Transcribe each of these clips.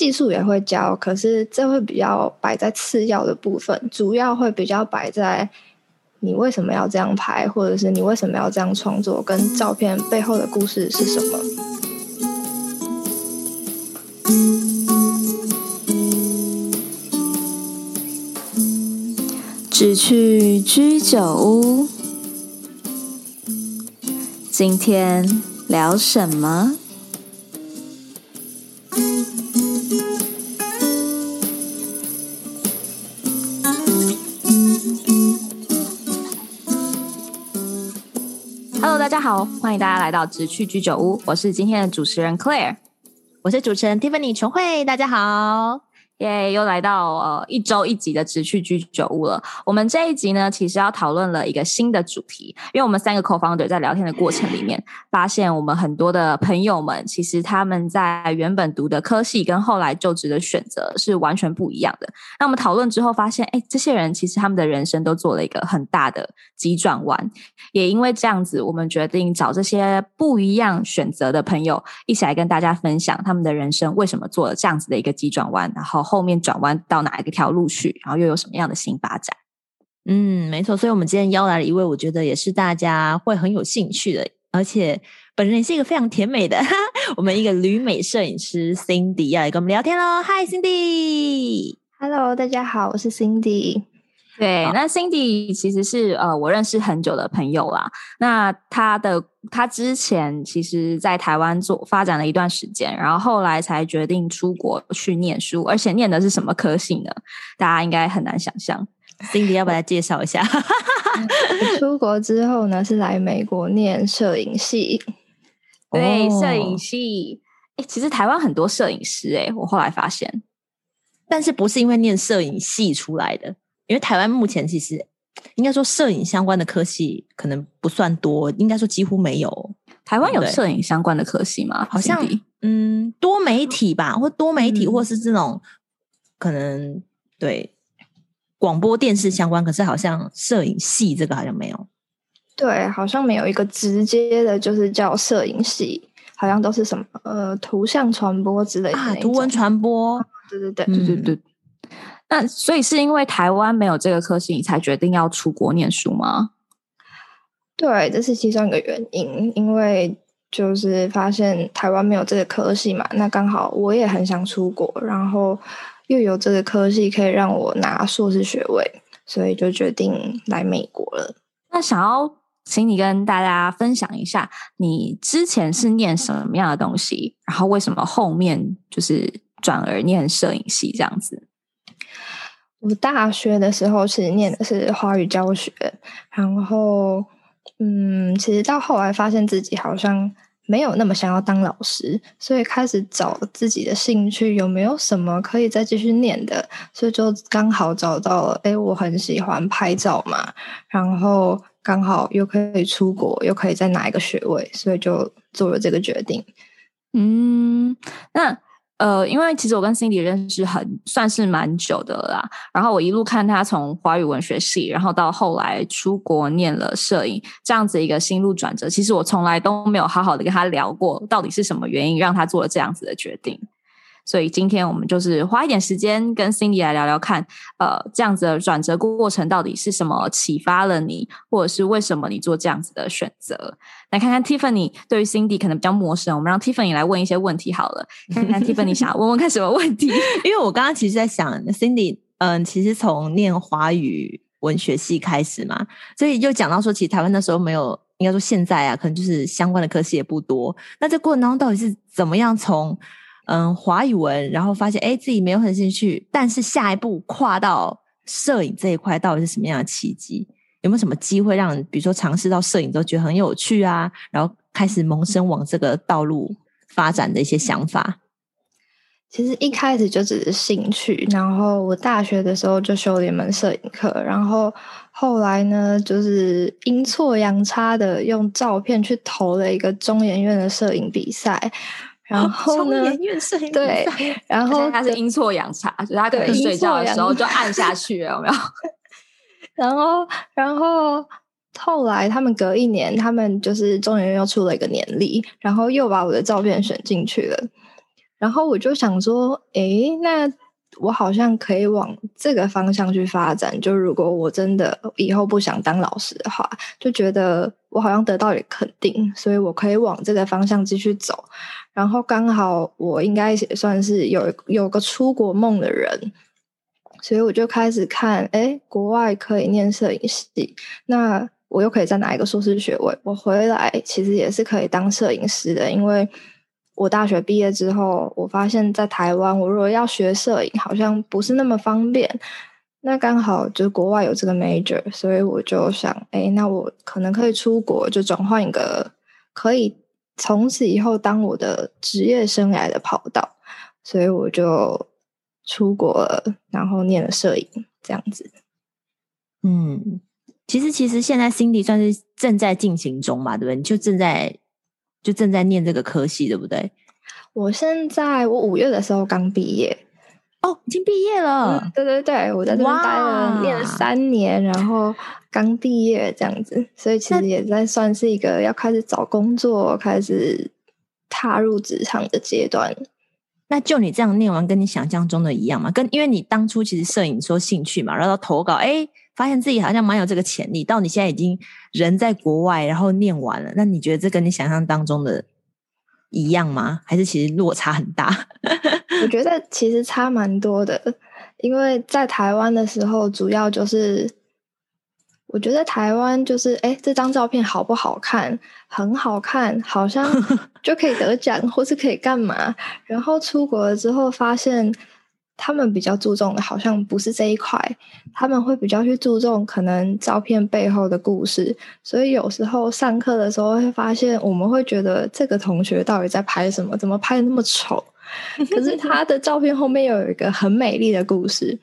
技术也会教，可是这会比较摆在次要的部分，主要会比较摆在你为什么要这样拍，或者是你为什么要这样创作，跟照片背后的故事是什么。只去居酒屋，今天聊什么？好，欢迎大家来到直趣居酒屋。我是今天的主持人 Claire，我是主持人 Tiffany 琼慧。大家好。耶又来到呃一周一集的直趣居酒屋了。我们这一集呢，其实要讨论了一个新的主题，因为我们三个 co-founder 在聊天的过程里面，发现我们很多的朋友们，其实他们在原本读的科系跟后来就职的选择是完全不一样的。那我们讨论之后发现，哎，这些人其实他们的人生都做了一个很大的急转弯。也因为这样子，我们决定找这些不一样选择的朋友，一起来跟大家分享他们的人生为什么做了这样子的一个急转弯，然后。后面转弯到哪一个条路去，然后又有什么样的新发展？嗯，没错。所以，我们今天邀来了一位，我觉得也是大家会很有兴趣的，而且本人也是一个非常甜美的，我们一个旅美摄影师 Cindy 要来跟我们聊天喽。Hi Cindy，Hello，大家好，我是 Cindy。对，那 Cindy 其实是呃我认识很久的朋友啦。那他的他之前其实在台湾做发展了一段时间，然后后来才决定出国去念书，而且念的是什么科系呢？大家应该很难想象。Cindy 要不要来介绍一下？出国之后呢，是来美国念摄影系。对，摄影系。哎，其实台湾很多摄影师哎，我后来发现，但是不是因为念摄影系出来的。因为台湾目前其实应该说摄影相关的科系可能不算多，应该说几乎没有。台湾有摄影相关的科系吗？好像嗯，多媒体吧，或多媒体，或是这种、嗯、可能对广播电视相关，可是好像摄影系这个好像没有。对，好像没有一个直接的，就是叫摄影系，好像都是什么呃图像传播之类的啊，图文传播。对对对，对对对。那所以是因为台湾没有这个科系，你才决定要出国念书吗？对，这是其中一个原因。因为就是发现台湾没有这个科系嘛，那刚好我也很想出国，然后又有这个科系可以让我拿硕士学位，所以就决定来美国了。那想要请你跟大家分享一下，你之前是念什么样的东西，然后为什么后面就是转而念摄影系这样子？我大学的时候其实念的是华语教学，然后，嗯，其实到后来发现自己好像没有那么想要当老师，所以开始找自己的兴趣，有没有什么可以再继续念的，所以就刚好找到了，诶，我很喜欢拍照嘛，然后刚好又可以出国，又可以再拿一个学位，所以就做了这个决定。嗯，那。呃，因为其实我跟 Cindy 认识很算是蛮久的啦，然后我一路看他从华语文学系，然后到后来出国念了摄影，这样子一个心路转折，其实我从来都没有好好的跟他聊过，到底是什么原因让他做了这样子的决定。所以今天我们就是花一点时间跟 Cindy 来聊聊看，呃，这样子的转折过程到底是什么启发了你，或者是为什么你做这样子的选择？来看看 Tiffany 对于 Cindy 可能比较陌生，我们让 Tiffany 来问一些问题好了。看看 Tiffany 想要问问看什么问题？因为我刚刚其实在想，Cindy，嗯，其实从念华语文学系开始嘛，所以就讲到说，其实台湾那时候没有，应该说现在啊，可能就是相关的科系也不多。那这过程当中到底是怎么样从？嗯，华语文，然后发现哎，自己没有很兴趣，但是下一步跨到摄影这一块，到底是什么样的契机？有没有什么机会让，比如说尝试到摄影都觉得很有趣啊，然后开始萌生往这个道路发展的一些想法？其实一开始就只是兴趣，然后我大学的时候就修了一门摄影课，然后后来呢，就是阴错阳差的用照片去投了一个中研院的摄影比赛。然后呢？对，然后他是阴错阳差，就是他可能睡觉的时候就按下去了，有没有？然后，然后后来他们隔一年，他们就是中研院又出了一个年历，然后又把我的照片选进去了。然后我就想说，诶，那我好像可以往这个方向去发展。就如果我真的以后不想当老师的话，就觉得我好像得到了肯定，所以我可以往这个方向继续走。然后刚好我应该也算是有有个出国梦的人，所以我就开始看，诶，国外可以念摄影系，那我又可以再拿一个硕士学位，我回来其实也是可以当摄影师的，因为。我大学毕业之后，我发现，在台湾，我如果要学摄影，好像不是那么方便。那刚好就国外有这个 major，所以我就想，哎，那我可能可以出国，就转换一个可以从此以后当我的职业生涯的跑道。所以我就出国了，然后念了摄影，这样子。嗯，其实其实现在 Cindy 算是正在进行中嘛，对不对？你就正在。就正在念这个科系，对不对？我现在我五月的时候刚毕业，哦，已经毕业了。嗯、对对对，我在这边待了念了三年，然后刚毕业这样子，所以其实也在算是一个要开始找工作、开始踏入职场的阶段。那就你这样念完，跟你想象中的一样吗？跟因为你当初其实摄影说兴趣嘛，然后投稿，哎。发现自己好像蛮有这个潜力，到你现在已经人在国外，然后念完了，那你觉得这跟你想象当中的一样吗？还是其实落差很大？我觉得其实差蛮多的，因为在台湾的时候，主要就是我觉得台湾就是，哎，这张照片好不好看？很好看，好像就可以得奖，或是可以干嘛？然后出国了之后发现。他们比较注重的好像不是这一块，他们会比较去注重可能照片背后的故事，所以有时候上课的时候会发现，我们会觉得这个同学到底在拍什么？怎么拍的那么丑？可是他的照片后面又有一个很美丽的故事，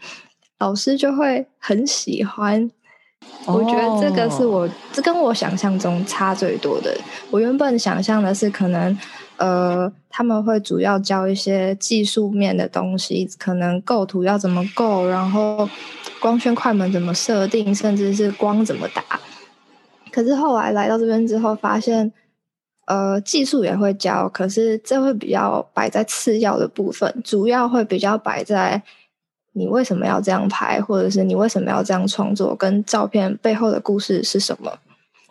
老师就会很喜欢。我觉得这个是我这跟我想象中差最多的。我原本想象的是可能。呃，他们会主要教一些技术面的东西，可能构图要怎么构，然后光圈快门怎么设定，甚至是光怎么打。可是后来来到这边之后，发现，呃，技术也会教，可是这会比较摆在次要的部分，主要会比较摆在你为什么要这样拍，或者是你为什么要这样创作，跟照片背后的故事是什么。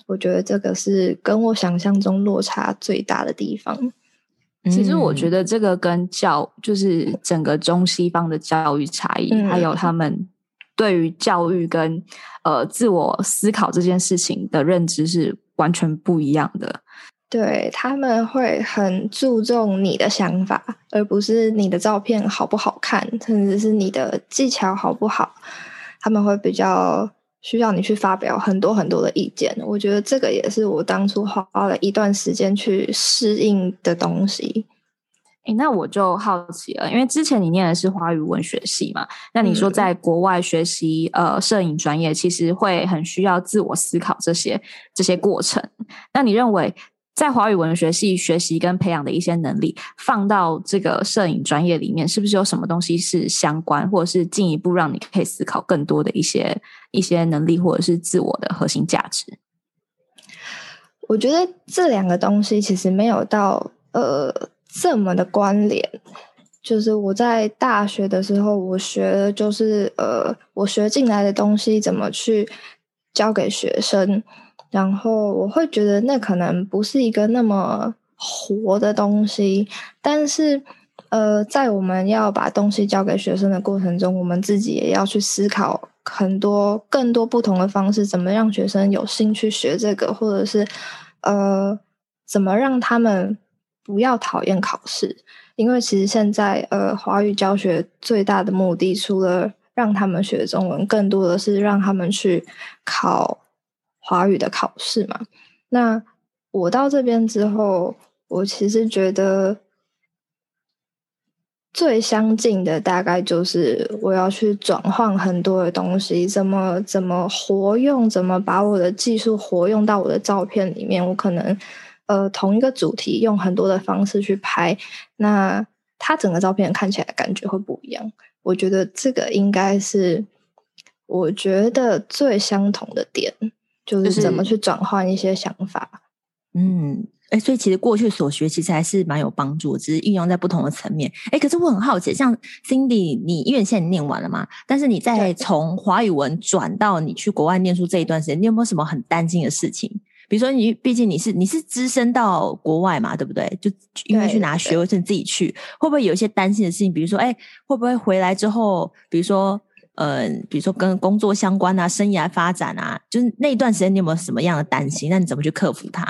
我觉得这个是跟我想象中落差最大的地方。其实我觉得这个跟教就是整个中西方的教育差异，嗯、还有他们对于教育跟呃自我思考这件事情的认知是完全不一样的。对，他们会很注重你的想法，而不是你的照片好不好看，甚至是你的技巧好不好。他们会比较。需要你去发表很多很多的意见，我觉得这个也是我当初花了一段时间去适应的东西。诶，那我就好奇了，因为之前你念的是华语文学系嘛，那你说在国外学习呃摄影专业，其实会很需要自我思考这些这些过程。那你认为？在华语文学系学习跟培养的一些能力，放到这个摄影专业里面，是不是有什么东西是相关，或者是进一步让你可以思考更多的一些一些能力，或者是自我的核心价值？我觉得这两个东西其实没有到呃这么的关联。就是我在大学的时候，我学的就是呃我学进来的东西怎么去教给学生。然后我会觉得那可能不是一个那么活的东西，但是呃，在我们要把东西教给学生的过程中，我们自己也要去思考很多更多不同的方式，怎么让学生有兴趣学这个，或者是呃，怎么让他们不要讨厌考试？因为其实现在呃，华语教学最大的目的，除了让他们学中文，更多的是让他们去考。华语的考试嘛，那我到这边之后，我其实觉得最相近的大概就是我要去转换很多的东西，怎么怎么活用，怎么把我的技术活用到我的照片里面。我可能呃同一个主题用很多的方式去拍，那它整个照片看起来感觉会不一样。我觉得这个应该是我觉得最相同的点。就是怎么去转换一些想法，嗯，哎，所以其实过去所学其实还是蛮有帮助，只是运用在不同的层面。哎，可是我很好奇，像 Cindy，你因为现在念完了嘛，但是你在从华语文转到你去国外念书这一段时间，你有没有什么很担心的事情？比如说你，毕竟你是你是只身到国外嘛，对不对？就因为去拿学位证自己去，会不会有一些担心的事情？比如说，哎，会不会回来之后，比如说，嗯、呃，比如说跟工作相关啊，生涯发展啊，就是那一段时间你有没有什么样的担心？那你怎么去克服它？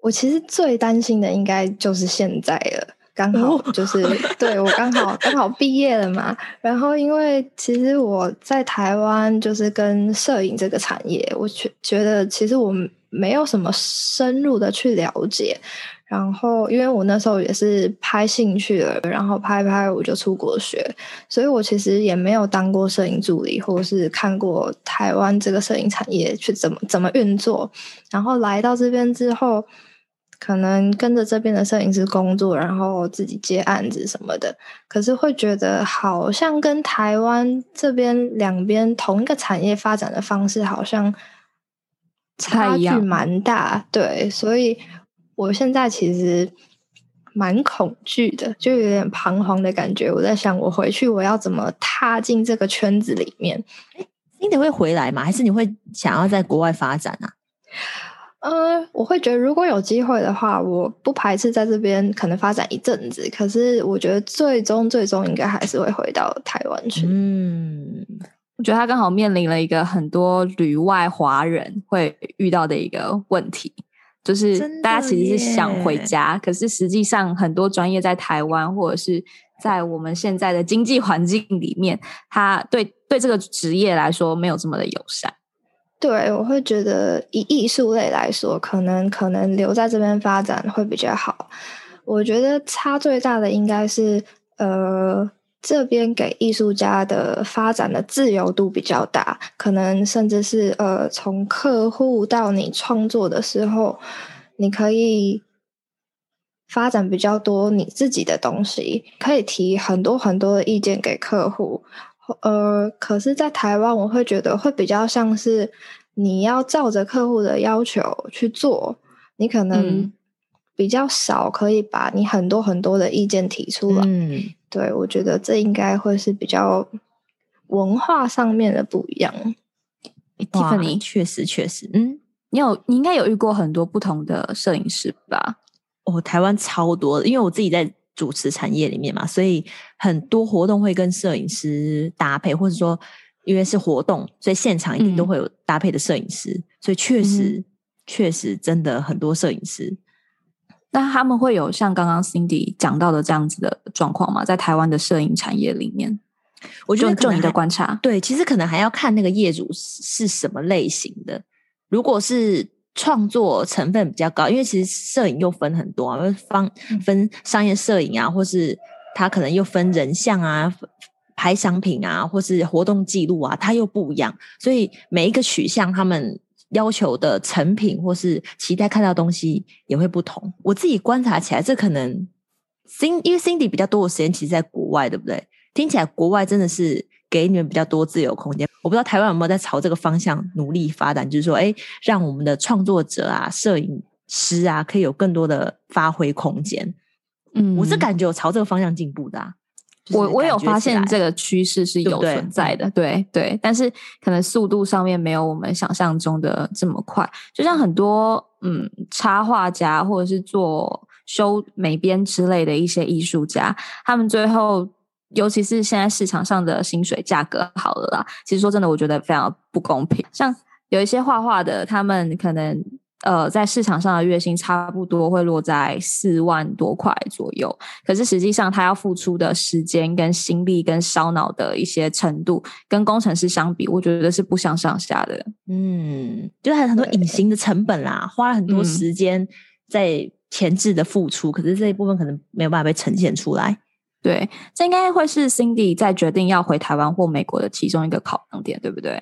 我其实最担心的应该就是现在了，刚好就是、哦、对我刚好刚好毕业了嘛。然后因为其实我在台湾就是跟摄影这个产业，我觉觉得其实我没有什么深入的去了解。然后因为我那时候也是拍兴趣了，然后拍拍我就出国学，所以我其实也没有当过摄影助理，或者是看过台湾这个摄影产业去怎么怎么运作。然后来到这边之后。可能跟着这边的摄影师工作，然后自己接案子什么的，可是会觉得好像跟台湾这边两边同一个产业发展的方式好像差距蛮大，对，所以我现在其实蛮恐惧的，就有点彷徨的感觉。我在想，我回去我要怎么踏进这个圈子里面？你得会回来吗？还是你会想要在国外发展啊？呃，我会觉得如果有机会的话，我不排斥在这边可能发展一阵子。可是我觉得最终最终应该还是会回到台湾去。嗯，我觉得他刚好面临了一个很多旅外华人会遇到的一个问题，就是大家其实是想回家，可是实际上很多专业在台湾或者是在我们现在的经济环境里面，他对对这个职业来说没有这么的友善。对，我会觉得以艺术类来说，可能可能留在这边发展会比较好。我觉得差最大的应该是，呃，这边给艺术家的发展的自由度比较大，可能甚至是呃，从客户到你创作的时候，你可以发展比较多你自己的东西，可以提很多很多的意见给客户。呃，可是，在台湾，我会觉得会比较像是你要照着客户的要求去做，你可能比较少可以把你很多很多的意见提出来。嗯，对，我觉得这应该会是比较文化上面的不一样。Tiffany，确实确实，嗯，你有你应该有遇过很多不同的摄影师吧？哦，台湾超多的，因为我自己在。主持产业里面嘛，所以很多活动会跟摄影师搭配，或者说因为是活动，所以现场一定都会有搭配的摄影师。嗯、所以确实、嗯，确实真的很多摄影师。那他们会有像刚刚 Cindy 讲到的这样子的状况吗？在台湾的摄影产业里面，我觉得就你的观察，对，其实可能还要看那个业主是什么类型的。如果是创作成分比较高，因为其实摄影又分很多啊，方分商业摄影啊，或是它可能又分人像啊、拍商品啊，或是活动记录啊，它又不一样。所以每一个取向，他们要求的成品或是期待看到的东西也会不同。我自己观察起来，这可能 Cindy 因为 Cindy 比较多的时间其实在国外，对不对？听起来国外真的是。给你们比较多自由空间，我不知道台湾有没有在朝这个方向努力发展，就是说，哎，让我们的创作者啊、摄影师啊，可以有更多的发挥空间。嗯，我是感觉有朝这个方向进步的啊。我我有发现这个趋势是有存在的，对对，对，对，但是可能速度上面没有我们想象中的这么快。就像很多嗯插画家或者是做修美编之类的一些艺术家，他们最后。尤其是现在市场上的薪水价格好了啦，其实说真的，我觉得非常不公平。像有一些画画的，他们可能呃在市场上的月薪差不多会落在四万多块左右，可是实际上他要付出的时间跟心力跟烧脑的一些程度，跟工程师相比，我觉得是不相上下的。嗯，就是还有很多隐形的成本啦，花了很多时间在前置的付出，嗯，可是这一部分可能没有办法被呈现出来。对，这应该会是 Cindy 在决定要回台湾或美国的其中一个考量点，对不对？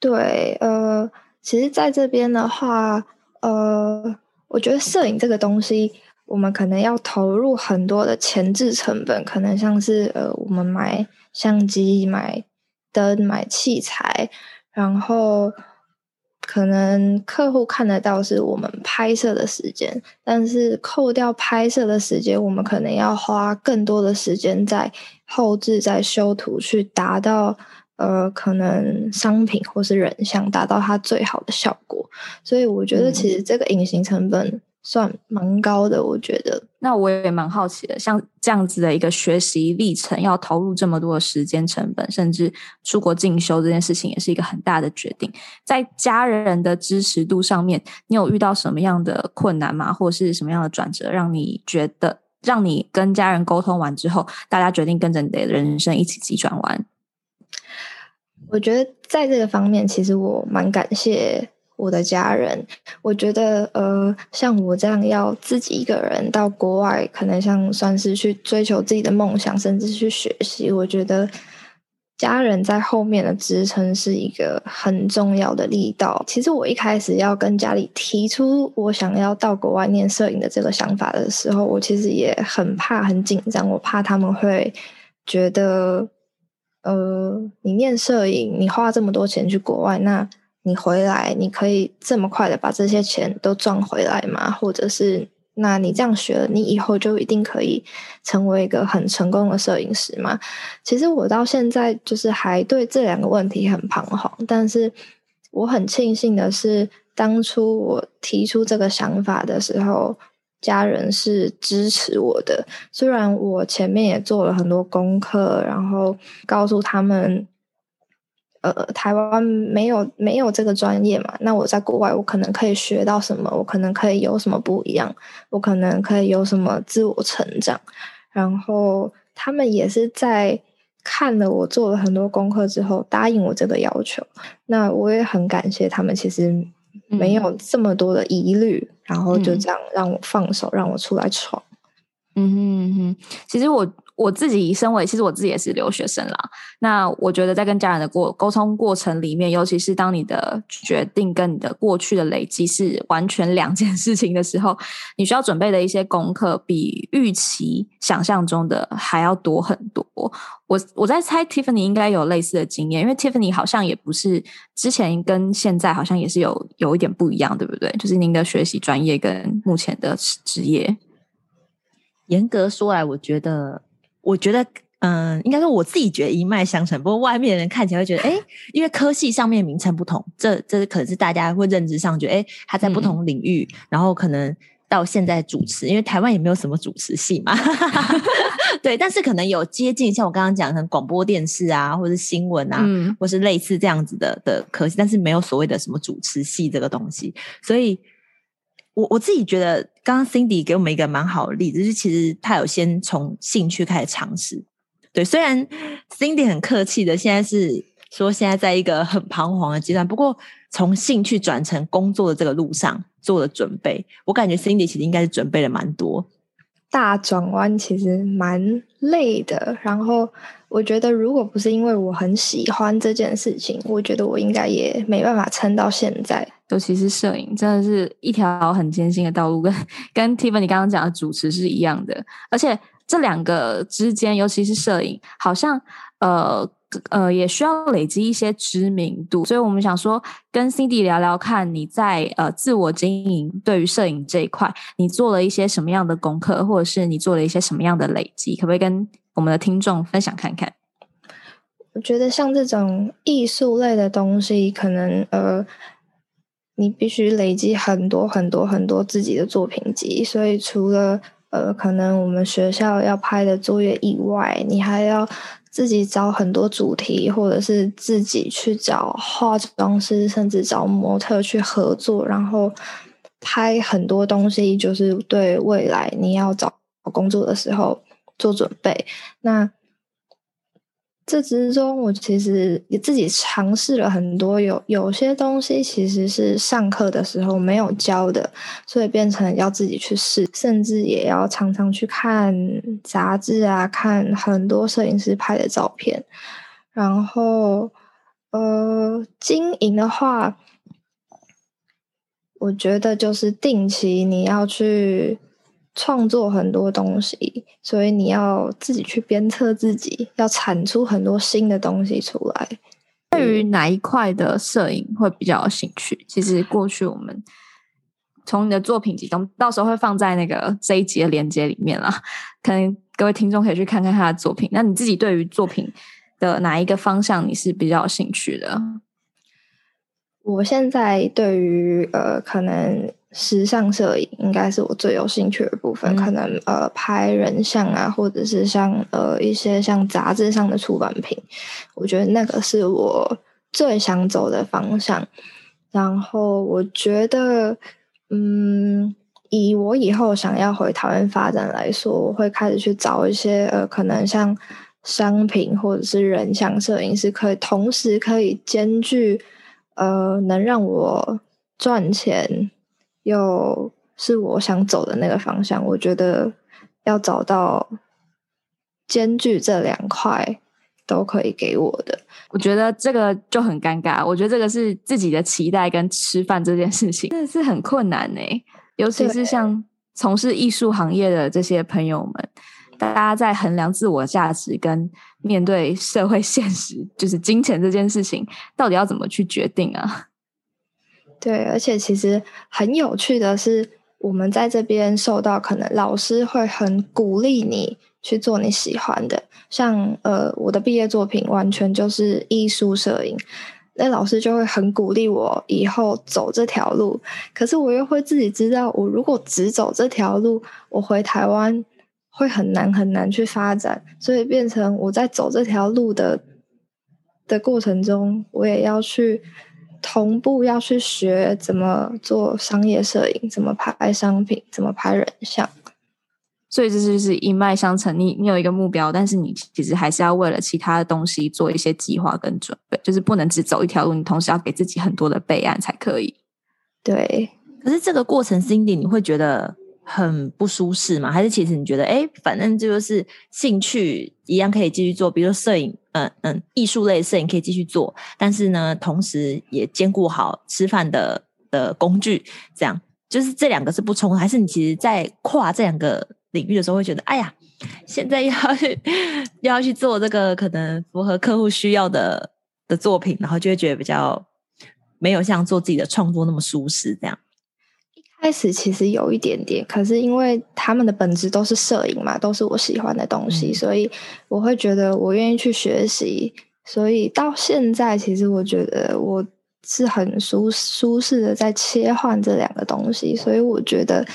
对，呃，其实在这边的话，呃，我觉得摄影这个东西，我们可能要投入很多的前置成本，可能像是呃，我们买相机、买灯、买器材，然后可能客户看得到是我们拍摄的时间，但是扣掉拍摄的时间，我们可能要花更多的时间在后置、在修图，去达到呃可能商品或是人像达到它最好的效果。所以我觉得其实这个隐形成本。算蛮高的，我觉得。那我也蛮好奇的，像这样子的一个学习历程，要投入这么多的时间成本，甚至出国进修这件事情，也是一个很大的决定。在家人的支持度上面，你有遇到什么样的困难吗？或者是什么样的转折，让你觉得，让你跟家人沟通完之后，大家决定跟着你的人生一起急转弯？我觉得在这个方面，其实我蛮感谢。我的家人，我觉得，呃，像我这样要自己一个人到国外，可能像算是去追求自己的梦想，甚至去学习。我觉得家人在后面的支撑是一个很重要的力道。其实我一开始要跟家里提出我想要到国外念摄影的这个想法的时候，我其实也很怕、很紧张，我怕他们会觉得，呃，你念摄影，你花这么多钱去国外，那。你回来，你可以这么快的把这些钱都赚回来吗？或者是，那你这样学了，你以后就一定可以成为一个很成功的摄影师吗？其实我到现在就是还对这两个问题很彷徨，但是我很庆幸的是，当初我提出这个想法的时候，家人是支持我的。虽然我前面也做了很多功课，然后告诉他们。呃，台湾没有没有这个专业嘛？那我在国外，我可能可以学到什么？我可能可以有什么不一样？我可能可以有什么自我成长？然后他们也是在看了我做了很多功课之后，答应我这个要求。那我也很感谢他们，其实没有这么多的疑虑，嗯、然后就这样让我放手，让我出来闯。嗯哼嗯哼，其实我。我自己身为，其实我自己也是留学生啦。那我觉得在跟家人的过沟通过程里面，尤其是当你的决定跟你的过去的累积是完全两件事情的时候，你需要准备的一些功课，比预期想象中的还要多很多。我我在猜，Tiffany 应该有类似的经验，因为 Tiffany 好像也不是之前跟现在好像也是有有一点不一样，对不对？就是您的学习专业跟目前的职业，严格说来，我觉得。我觉得，嗯，应该说我自己觉得一脉相承。不过外面的人看起来会觉得，哎，因为科系上面名称不同，这这可能是大家会认知上觉得，哎，他在不同领域，嗯、然后可能到现在主持，因为台湾也没有什么主持系嘛，对，但是可能有接近，像我刚刚讲的广播电视啊，或是新闻啊，嗯、或是类似这样子的的科系，但是没有所谓的什么主持系这个东西，所以。我我自己觉得，刚刚 Cindy 给我们一个蛮好的例子，就是其实他有先从兴趣开始尝试。对，虽然 Cindy 很客气的，现在是说现在在一个很彷徨的阶段，不过从兴趣转成工作的这个路上做了准备，我感觉 Cindy 其实应该是准备了蛮多。大转弯其实蛮累的，然后我觉得如果不是因为我很喜欢这件事情，我觉得我应该也没办法撑到现在。尤其是摄影，真的是一条很艰辛的道路，跟跟 Tiffany 刚刚讲的主持是一样的。而且这两个之间，尤其是摄影，好像呃呃也需要累积一些知名度。所以我们想说，跟 Cindy 聊聊看，你在呃自我经营对于摄影这一块，你做了一些什么样的功课，或者是你做了一些什么样的累积，可不可以跟我们的听众分享看看？我觉得像这种艺术类的东西，可能呃。你必须累积很多很多很多自己的作品集，所以除了呃，可能我们学校要拍的作业以外，你还要自己找很多主题，或者是自己去找化妆师，甚至找模特去合作，然后拍很多东西，就是对未来你要找工作的时候做准备。那这之中，我其实也自己尝试了很多，有有些东西其实是上课的时候没有教的，所以变成要自己去试，甚至也要常常去看杂志啊，看很多摄影师拍的照片。然后，呃，经营的话，我觉得就是定期你要去。创作很多东西，所以你要自己去鞭策自己，要产出很多新的东西出来。对于哪一块的摄影会比较有兴趣？其实过去我们从你的作品集中，到时候会放在那个这一集的连接里面啦。可能各位听众可以去看看他的作品。那你自己对于作品的哪一个方向你是比较有兴趣的？我现在对于呃，可能时尚摄影应该是我最有兴趣的部分。嗯、可能呃，拍人像啊，或者是像呃一些像杂志上的出版品，我觉得那个是我最想走的方向。然后我觉得，嗯，以我以后想要回台湾发展来说，我会开始去找一些呃，可能像商品或者是人像摄影，是可以同时可以兼具。呃，能让我赚钱，又是我想走的那个方向。我觉得要找到兼具这两块都可以给我的。我觉得这个就很尴尬。我觉得这个是自己的期待跟吃饭这件事情，真的是很困难呢。尤其是像从事艺术行业的这些朋友们。大家在衡量自我价值跟面对社会现实，就是金钱这件事情，到底要怎么去决定啊？对，而且其实很有趣的是，我们在这边受到可能老师会很鼓励你去做你喜欢的，像呃，我的毕业作品完全就是艺术摄影，那老师就会很鼓励我以后走这条路。可是我又会自己知道，我如果只走这条路，我回台湾。会很难很难去发展，所以变成我在走这条路的的过程中，我也要去同步要去学怎么做商业摄影，怎么拍商品，怎么拍人像。所以这就是一脉相承。你你有一个目标，但是你其实还是要为了其他的东西做一些计划跟准备，就是不能只走一条路，你同时要给自己很多的备案才可以。对，可是这个过程，Cindy，你会觉得？很不舒适吗？还是其实你觉得，哎，反正就是兴趣一样可以继续做，比如说摄影，嗯嗯，艺术类摄影可以继续做，但是呢，同时也兼顾好吃饭的的工具，这样就是这两个是不冲突，还是你其实，在跨这两个领域的时候，会觉得，哎呀，现在要去要去做这个可能符合客户需要的的作品，然后就会觉得比较没有像做自己的创作那么舒适，这样。开始其实有一点点，可是因为他们的本质都是摄影嘛，都是我喜欢的东西，嗯、所以我会觉得我愿意去学习。所以到现在，其实我觉得我是很舒舒适的在切换这两个东西。所以我觉得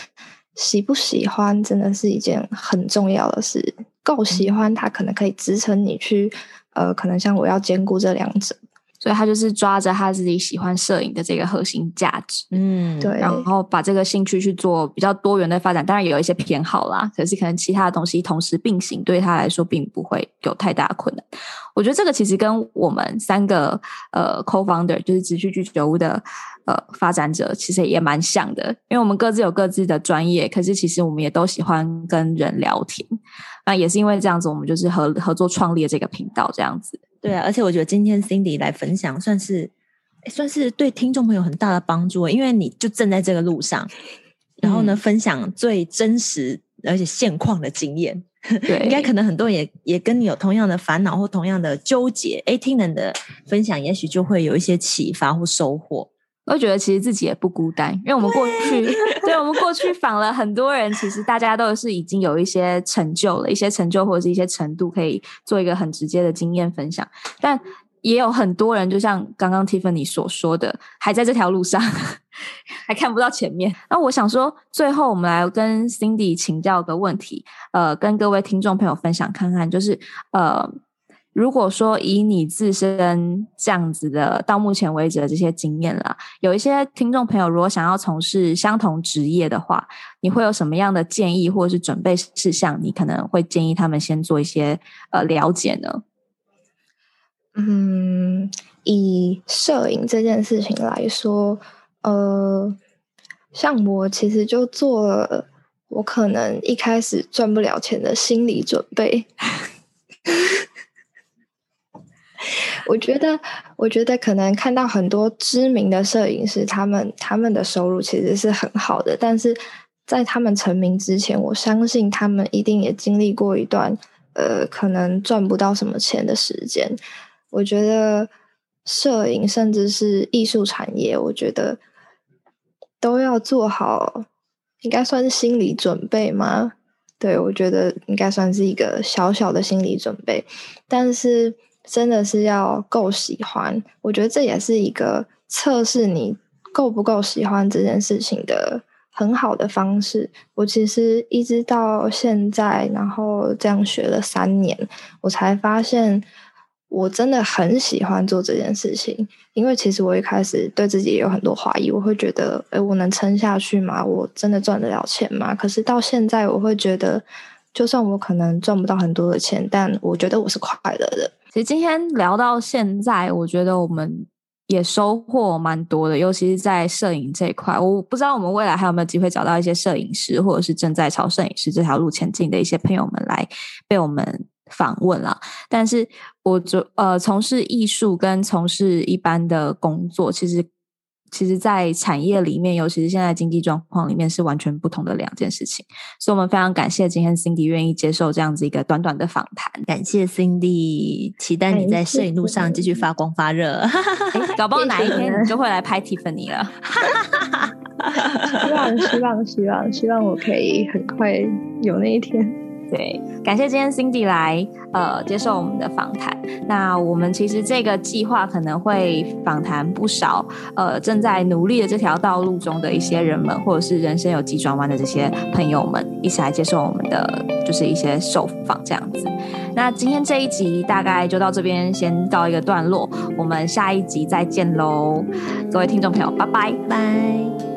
喜不喜欢真的是一件很重要的事。够喜欢，它可能可以支撑你去，呃，可能像我要兼顾这两者。所以他就是抓着他自己喜欢摄影的这个核心价值，嗯，对，然后把这个兴趣去做比较多元的发展，当然也有一些偏好啦，可是可能其他的东西同时并行，对他来说并不会有太大的困难。我觉得这个其实跟我们三个呃 co-founder 就是直去居酒屋的呃发展者其实也蛮像的，因为我们各自有各自的专业，可是其实我们也都喜欢跟人聊天，那也是因为这样子，我们就是合合作创立了这个频道这样子。对啊，而且我觉得今天 Cindy 来分享，算是算是对听众朋友很大的帮助，因为你就正在这个路上，然后呢，分享最真实而且现况的经验。对，应该可能很多人也也跟你有同样的烦恼或同样的纠结，哎，听人的分享，也许就会有一些启发或收获。我觉得其实自己也不孤单，因为我们过去，对，对我们过去访了很多人，其实大家都是已经有一些成就了，一些成就或者是一些程度，可以做一个很直接的经验分享。但也有很多人，就像刚刚 Tiffany 所说的，还在这条路上，还看不到前面。那我想说，最后我们来跟 Cindy 请教个问题，呃，跟各位听众朋友分享看看，就是呃。如果说以你自身这样子的到目前为止的这些经验啦，有一些听众朋友如果想要从事相同职业的话，你会有什么样的建议或者是准备事项？你可能会建议他们先做一些呃了解呢？嗯，以摄影这件事情来说，呃，像我其实就做了，我可能一开始赚不了钱的心理准备。我觉得，我觉得可能看到很多知名的摄影师，他们他们的收入其实是很好的，但是在他们成名之前，我相信他们一定也经历过一段呃，可能赚不到什么钱的时间。我觉得，摄影，甚至是艺术产业，我觉得都要做好，应该算是心理准备吗？对，我觉得应该算是一个小小的心理准备，但是真的是要够喜欢，我觉得这也是一个测试你够不够喜欢这件事情的很好的方式。我其实一直到现在，然后这样学了三年，我才发现。我真的很喜欢做这件事情，因为其实我一开始对自己也有很多怀疑，我会觉得，诶，我能撑下去吗？我真的赚得了钱吗？可是到现在，我会觉得，就算我可能赚不到很多的钱，但我觉得我是快乐的。其实今天聊到现在，我觉得我们也收获蛮多的，尤其是在摄影这一块。我不知道我们未来还有没有机会找到一些摄影师，或者是正在朝摄影师这条路前进的一些朋友们来被我们。访问了，但是我就呃从事艺术跟从事一般的工作，其实其实，在产业里面，尤其是现在经济状况里面，是完全不同的两件事情。所以，我们非常感谢今天 Cindy 愿意接受这样子一个短短的访谈。感谢 Cindy，期待你在摄影路上继续发光发热。欸、搞不好哪一天你就会来拍 Tiffany 了。希望，希望，希望，希望我可以很快有那一天。对，感谢今天 Cindy 来呃接受我们的访谈。那我们其实这个计划可能会访谈不少呃正在努力的这条道路中的一些人们，或者是人生有急转弯的这些朋友们，一起来接受我们的就是一些受访这样子。那今天这一集大概就到这边先告一个段落，我们下一集再见喽，各位听众朋友，拜拜拜。